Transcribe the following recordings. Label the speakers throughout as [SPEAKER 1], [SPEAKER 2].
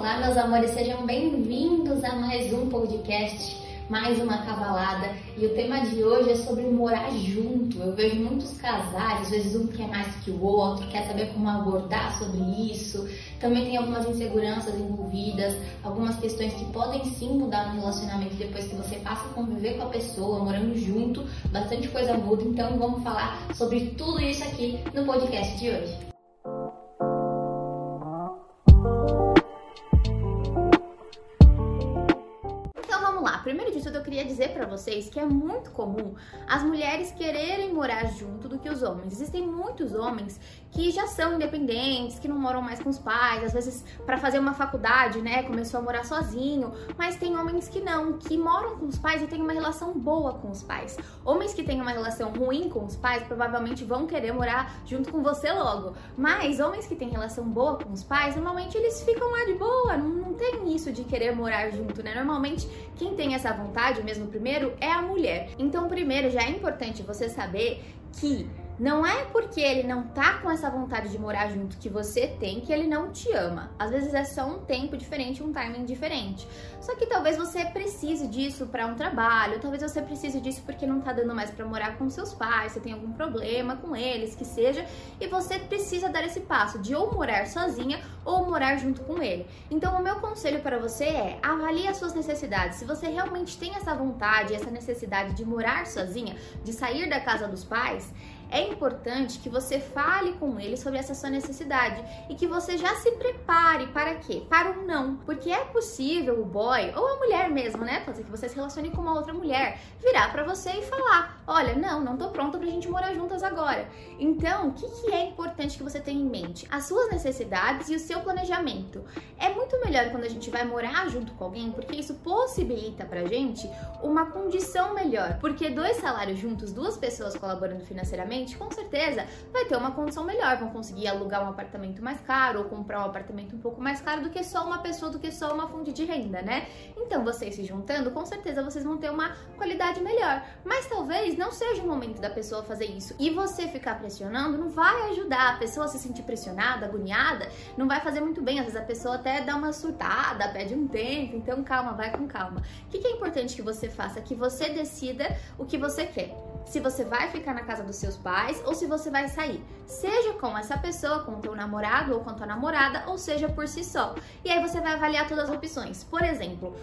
[SPEAKER 1] Olá, meus amores, sejam bem-vindos a mais um podcast, mais uma cavalada. E o tema de hoje é sobre morar junto. Eu vejo muitos casais, às vezes um quer mais que o outro, quer saber como abordar sobre isso. Também tem algumas inseguranças envolvidas, algumas questões que podem sim mudar no relacionamento depois que você passa a conviver com a pessoa, morando junto, bastante coisa muda. Então vamos falar sobre tudo isso aqui no podcast de hoje. Dizer para vocês que é muito comum as mulheres quererem morar junto do que os homens. Existem muitos homens que já são independentes, que não moram mais com os pais, às vezes para fazer uma faculdade, né, começou a morar sozinho, mas tem homens que não, que moram com os pais e têm uma relação boa com os pais. Homens que têm uma relação ruim com os pais provavelmente vão querer morar junto com você logo, mas homens que têm relação boa com os pais, normalmente eles ficam lá de boa, não, não tem isso de querer morar junto, né? Normalmente quem tem essa vontade, mesmo primeiro, é a mulher. Então, primeiro já é importante você saber que não é porque ele não tá com essa vontade de morar junto que você tem que ele não te ama. Às vezes é só um tempo diferente, um timing diferente. Só que talvez você precise disso para um trabalho, talvez você precise disso porque não tá dando mais para morar com seus pais, você tem algum problema com eles, que seja, e você precisa dar esse passo de ou morar sozinha ou morar junto com ele. Então, o meu conselho para você é: avalie as suas necessidades. Se você realmente tem essa vontade, essa necessidade de morar sozinha, de sair da casa dos pais, é importante que você fale com ele sobre essa sua necessidade e que você já se prepare para quê? Para um não. Porque é possível o boy ou a mulher mesmo, né? Ser que você se relacione com uma outra mulher, virar para você e falar: Olha, não, não tô pronta pra gente morar juntas agora. Então, o que, que é importante que você tenha em mente? As suas necessidades e o seu planejamento. É muito melhor quando a gente vai morar junto com alguém, porque isso possibilita pra gente uma condição melhor. Porque dois salários juntos, duas pessoas colaborando financeiramente, com certeza vai ter uma condição melhor, vão conseguir alugar um apartamento mais caro ou comprar um apartamento um pouco mais caro do que só uma pessoa, do que só uma fonte de renda, né? Então, vocês se juntando, com certeza vocês vão ter uma qualidade melhor. Mas talvez não seja o momento da pessoa fazer isso. E você ficar pressionando não vai ajudar a pessoa a se sentir pressionada, agoniada, não vai fazer muito bem. Às vezes a pessoa até dá uma surtada, pede um tempo. Então, calma, vai com calma. O que é importante que você faça? Que você decida o que você quer se você vai ficar na casa dos seus pais ou se você vai sair. Seja com essa pessoa, com o teu namorado ou com a tua namorada, ou seja por si só. E aí você vai avaliar todas as opções. Por exemplo,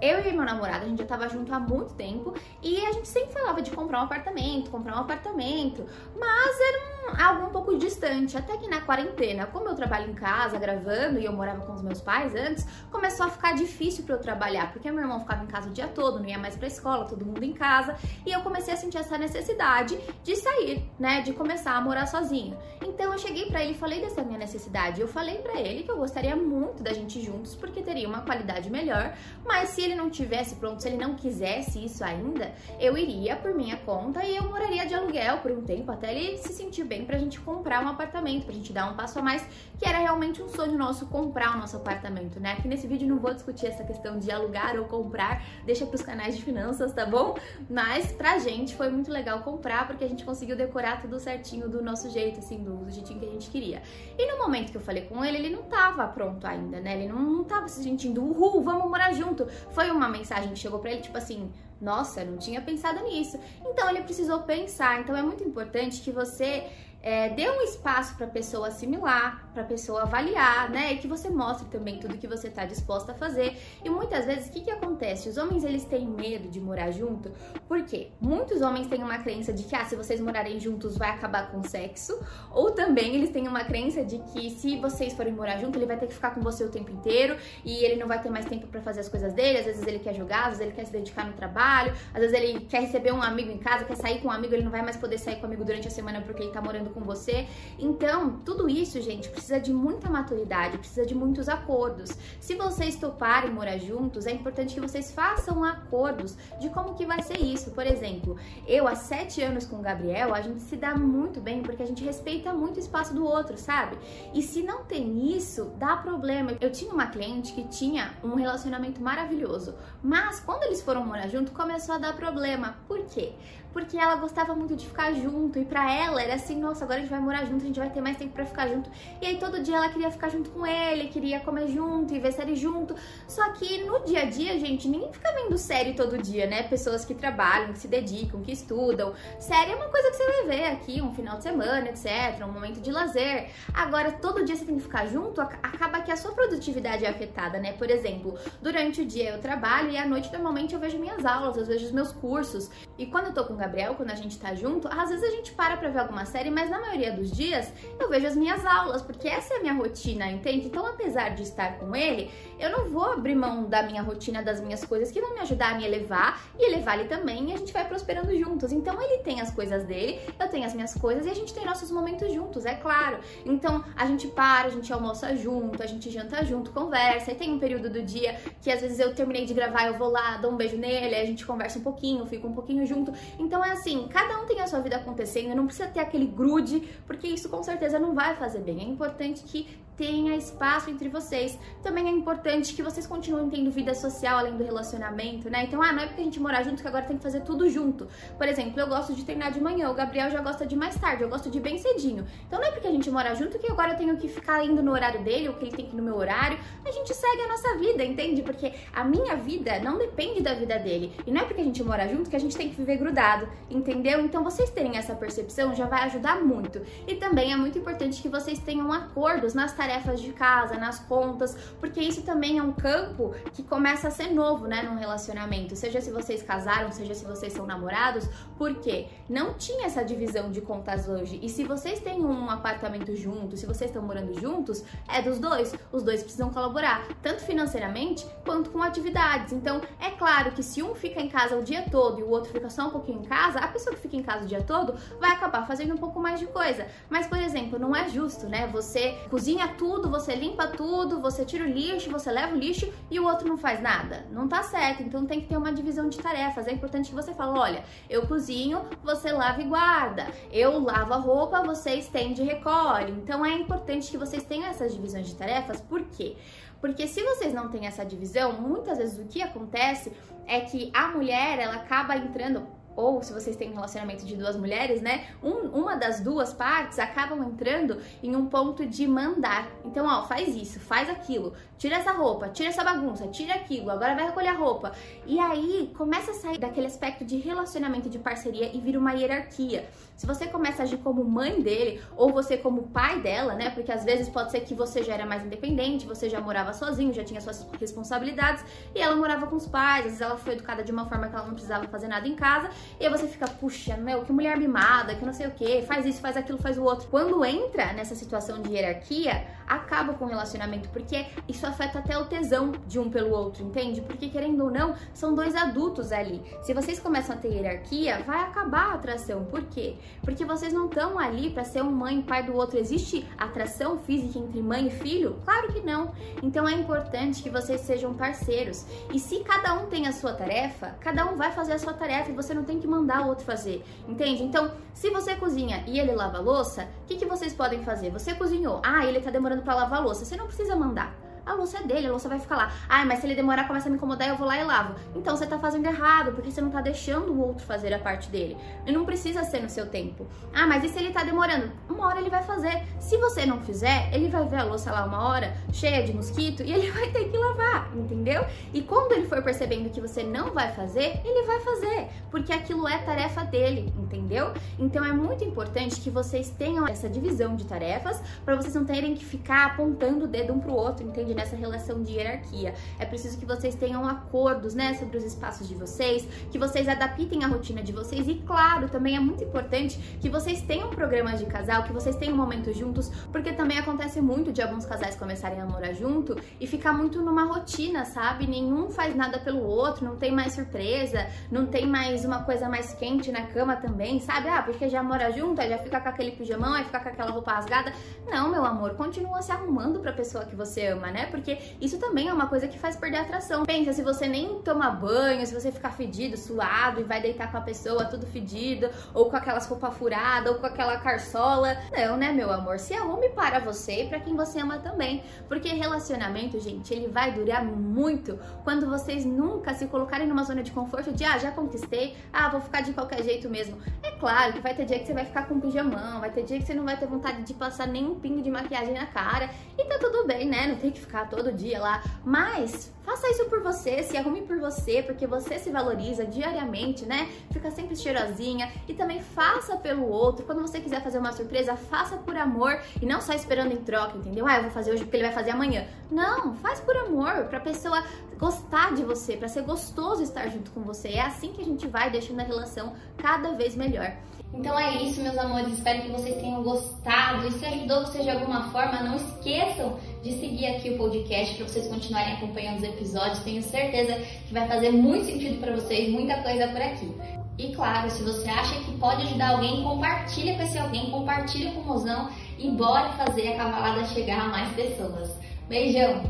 [SPEAKER 1] eu e meu namorado, a gente já tava junto há muito tempo e a gente sempre falava de comprar um apartamento, comprar um apartamento, mas era um, algo um pouco distante. Até que na quarentena, como eu trabalho em casa gravando e eu morava com os meus pais antes, começou a ficar difícil para eu trabalhar, porque meu irmão ficava em casa o dia todo, não ia mais pra escola, todo mundo em casa, e eu comecei a sentir essa necessidade de sair, né, de começar a morar sozinha. Então eu cheguei para ele e falei dessa minha necessidade. Eu falei para ele que eu gostaria muito da gente juntos, porque teria uma qualidade melhor, mas se ele não tivesse pronto, se ele não quisesse isso ainda, eu iria por minha conta e eu moraria de aluguel por um tempo até ele se sentir bem pra gente comprar um apartamento, pra gente dar um passo a mais, que era realmente um sonho nosso comprar o nosso apartamento, né? Aqui nesse vídeo não vou discutir essa questão de alugar ou comprar, deixa pros canais de finanças, tá bom? Mas pra gente foi muito legal comprar porque a gente conseguiu decorar tudo certinho do nosso jeito, assim, do, jeitinho que a gente queria. E no momento que eu falei com ele, ele não tava pronto ainda, né? Ele não, não tava se sentindo, uhul, vamos morar junto. Foi uma mensagem que chegou para ele, tipo assim, nossa, não tinha pensado nisso. Então ele precisou pensar. Então é muito importante que você é, dê um espaço para a pessoa assimilar, para a pessoa avaliar, né? E que você mostre também tudo que você está disposta a fazer. E muitas vezes, o que, que acontece? Os homens, eles têm medo de morar junto, porque muitos homens têm uma crença de que, ah, se vocês morarem juntos, vai acabar com o sexo. Ou também eles têm uma crença de que se vocês forem morar junto, ele vai ter que ficar com você o tempo inteiro e ele não vai ter mais tempo para fazer as coisas dele. Às vezes ele quer jogar, às vezes ele quer se dedicar no trabalho, às vezes ele quer receber um amigo em casa, quer sair com um amigo, ele não vai mais poder sair com o amigo durante a semana porque ele tá morando com você. Então, tudo isso, gente, precisa de muita maturidade, precisa de muitos acordos. Se vocês toparem morar juntos, é importante que vocês façam acordos de como que vai ser isso. Por exemplo, eu há sete anos com o Gabriel, a gente se dá muito bem porque a gente respeita muito o espaço do outro, sabe? E se não tem isso, dá problema. Eu tinha uma cliente que tinha um relacionamento maravilhoso, mas quando eles foram morar junto, começou a dar problema. Por quê? Porque ela gostava muito de ficar junto e para ela era assim, nossa, agora a gente vai morar junto, a gente vai ter mais tempo para ficar junto. E aí todo dia ela queria ficar junto com ele, queria comer junto e ver série junto. Só que no dia a dia, gente, ninguém fica vendo série todo dia, né? Pessoas que trabalham, que se dedicam, que estudam. Série é uma coisa que você vai ver aqui, um final de semana, etc, um momento de lazer. Agora todo dia você tem que ficar junto, acaba que a sua produtividade é afetada, né? Por exemplo, durante o dia eu trabalho e à noite normalmente eu vejo minhas aulas, eu vejo os meus cursos. E quando eu tô com Gabriel, quando a gente tá junto, às vezes a gente para pra ver alguma série, mas na maioria dos dias eu vejo as minhas aulas, porque essa é a minha rotina, entende? Então, apesar de estar com ele, eu não vou abrir mão da minha rotina, das minhas coisas que vão me ajudar a me elevar e elevar ele também, e a gente vai prosperando juntos. Então, ele tem as coisas dele, eu tenho as minhas coisas e a gente tem nossos momentos juntos, é claro. Então, a gente para, a gente almoça junto, a gente janta junto, conversa, e tem um período do dia que às vezes eu terminei de gravar, eu vou lá, dou um beijo nele, a gente conversa um pouquinho, fica um pouquinho junto. Então, é assim, cada um tem a sua vida acontecendo, não precisa ter aquele grude, porque isso com certeza não vai fazer bem. É importante que tenha espaço entre vocês. Também é importante que vocês continuem tendo vida social além do relacionamento, né? Então, ah, não é porque a gente morar junto que agora tem que fazer tudo junto. Por exemplo, eu gosto de treinar de manhã, o Gabriel já gosta de mais tarde, eu gosto de bem cedinho. Então, não é porque a gente mora junto que agora eu tenho que ficar indo no horário dele ou que ele tem que ir no meu horário. A gente segue a nossa vida, entende? Porque a minha vida não depende da vida dele. E não é porque a gente mora junto que a gente tem que viver grudado, entendeu? Então, vocês terem essa percepção já vai ajudar muito. E também é muito importante que vocês tenham acordos nas tarefas tarefas de casa, nas contas, porque isso também é um campo que começa a ser novo, né, num relacionamento. Seja se vocês casaram, seja se vocês são namorados, porque não tinha essa divisão de contas hoje. E se vocês têm um apartamento juntos, se vocês estão morando juntos, é dos dois. Os dois precisam colaborar, tanto financeiramente quanto com atividades. Então, é claro que se um fica em casa o dia todo e o outro fica só um pouquinho em casa, a pessoa que fica em casa o dia todo vai acabar fazendo um pouco mais de coisa. Mas, por exemplo, não é justo, né? Você cozinha tudo, você limpa tudo, você tira o lixo, você leva o lixo e o outro não faz nada. Não tá certo. Então tem que ter uma divisão de tarefas. É importante que você fale, olha, eu cozinho, você lava e guarda. Eu lavo a roupa, você estende e recolhe. Então é importante que vocês tenham essas divisões de tarefas. Por quê? Porque se vocês não têm essa divisão, muitas vezes o que acontece é que a mulher, ela acaba entrando ou se vocês têm um relacionamento de duas mulheres, né? Um, uma das duas partes acabam entrando em um ponto de mandar. Então, ó, faz isso, faz aquilo, tira essa roupa, tira essa bagunça, tira aquilo, agora vai recolher a roupa. E aí começa a sair daquele aspecto de relacionamento de parceria e vira uma hierarquia. Se você começa a agir como mãe dele ou você como pai dela, né? Porque às vezes pode ser que você já era mais independente, você já morava sozinho, já tinha suas responsabilidades e ela morava com os pais, às vezes ela foi educada de uma forma que ela não precisava fazer nada em casa e aí você fica, puxa, meu, que mulher mimada, que não sei o que, faz isso, faz aquilo, faz o outro. Quando entra nessa situação de hierarquia, acaba com o relacionamento, porque isso afeta até o tesão de um pelo outro, entende? Porque querendo ou não, são dois adultos ali. Se vocês começam a ter hierarquia, vai acabar a atração. Por quê? Porque vocês não estão ali para ser um mãe e pai do outro. Existe atração física entre mãe e filho? Claro que não. Então é importante que vocês sejam parceiros. E se cada um tem a sua tarefa, cada um vai fazer a sua tarefa e você não tem que mandar o outro fazer, entende? Então, se você cozinha e ele lava a louça, o que, que vocês podem fazer? Você cozinhou, ah, ele tá demorando para lavar a louça, você não precisa mandar a louça é dele, a louça vai ficar lá. Ai, mas se ele demorar, começa a me incomodar, eu vou lá e lavo. Então você tá fazendo errado, porque você não tá deixando o outro fazer a parte dele. E não precisa ser no seu tempo. Ah, mas e se ele tá demorando? Uma hora ele vai fazer. Se você não fizer, ele vai ver a louça lá uma hora, cheia de mosquito, e ele vai ter que lavar, entendeu? E quando ele for percebendo que você não vai fazer, ele vai fazer, porque aquilo é tarefa dele, entendeu? Então é muito importante que vocês tenham essa divisão de tarefas para vocês não terem que ficar apontando o dedo um pro outro, entende? Nessa relação de hierarquia. É preciso que vocês tenham acordos, né, sobre os espaços de vocês, que vocês adaptem a rotina de vocês e, claro, também é muito importante que vocês tenham programas de casal, que vocês tenham momentos juntos, porque também acontece muito de alguns casais começarem a morar junto e ficar muito numa rotina, sabe? Nenhum faz nada pelo outro, não tem mais surpresa, não tem mais uma coisa mais quente na cama também, sabe? Ah, porque já mora junto, já fica com aquele pijamão, aí fica com aquela roupa rasgada. Não, meu amor, continua se arrumando pra pessoa que você ama, né? Né? Porque isso também é uma coisa que faz perder a atração. Pensa, se você nem toma banho, se você ficar fedido, suado e vai deitar com a pessoa tudo fedido, ou com aquelas roupas furadas, ou com aquela carçola. Não, né, meu amor? Se arrume para você e para quem você ama também. Porque relacionamento, gente, ele vai durar muito quando vocês nunca se colocarem numa zona de conforto de, ah, já conquistei, ah, vou ficar de qualquer jeito mesmo. É claro que vai ter dia que você vai ficar com pijamão, vai ter dia que você não vai ter vontade de passar nenhum pingo de maquiagem na cara. E tá tudo bem, né? Não tem que ficar todo dia lá. Mas faça isso por você, se arrume por você, porque você se valoriza diariamente, né? Fica sempre cheirosinha e também faça pelo outro. Quando você quiser fazer uma surpresa, faça por amor e não só esperando em troca, entendeu? Ah, eu vou fazer hoje porque ele vai fazer amanhã. Não, faz por amor, pra pessoa gostar de você, para ser gostoso estar junto com você. É assim que a gente vai deixando a relação cada vez melhor.
[SPEAKER 2] Então é isso, meus amores. Espero que vocês tenham gostado. E se ajudou você de alguma forma, não esqueçam de seguir aqui o podcast para vocês continuarem acompanhando os episódios. Tenho certeza que vai fazer muito sentido para vocês, muita coisa por aqui. E claro, se você acha que pode ajudar alguém, compartilha com esse alguém, compartilha com o mozão e bora fazer a cavalada chegar a mais pessoas. Beijão!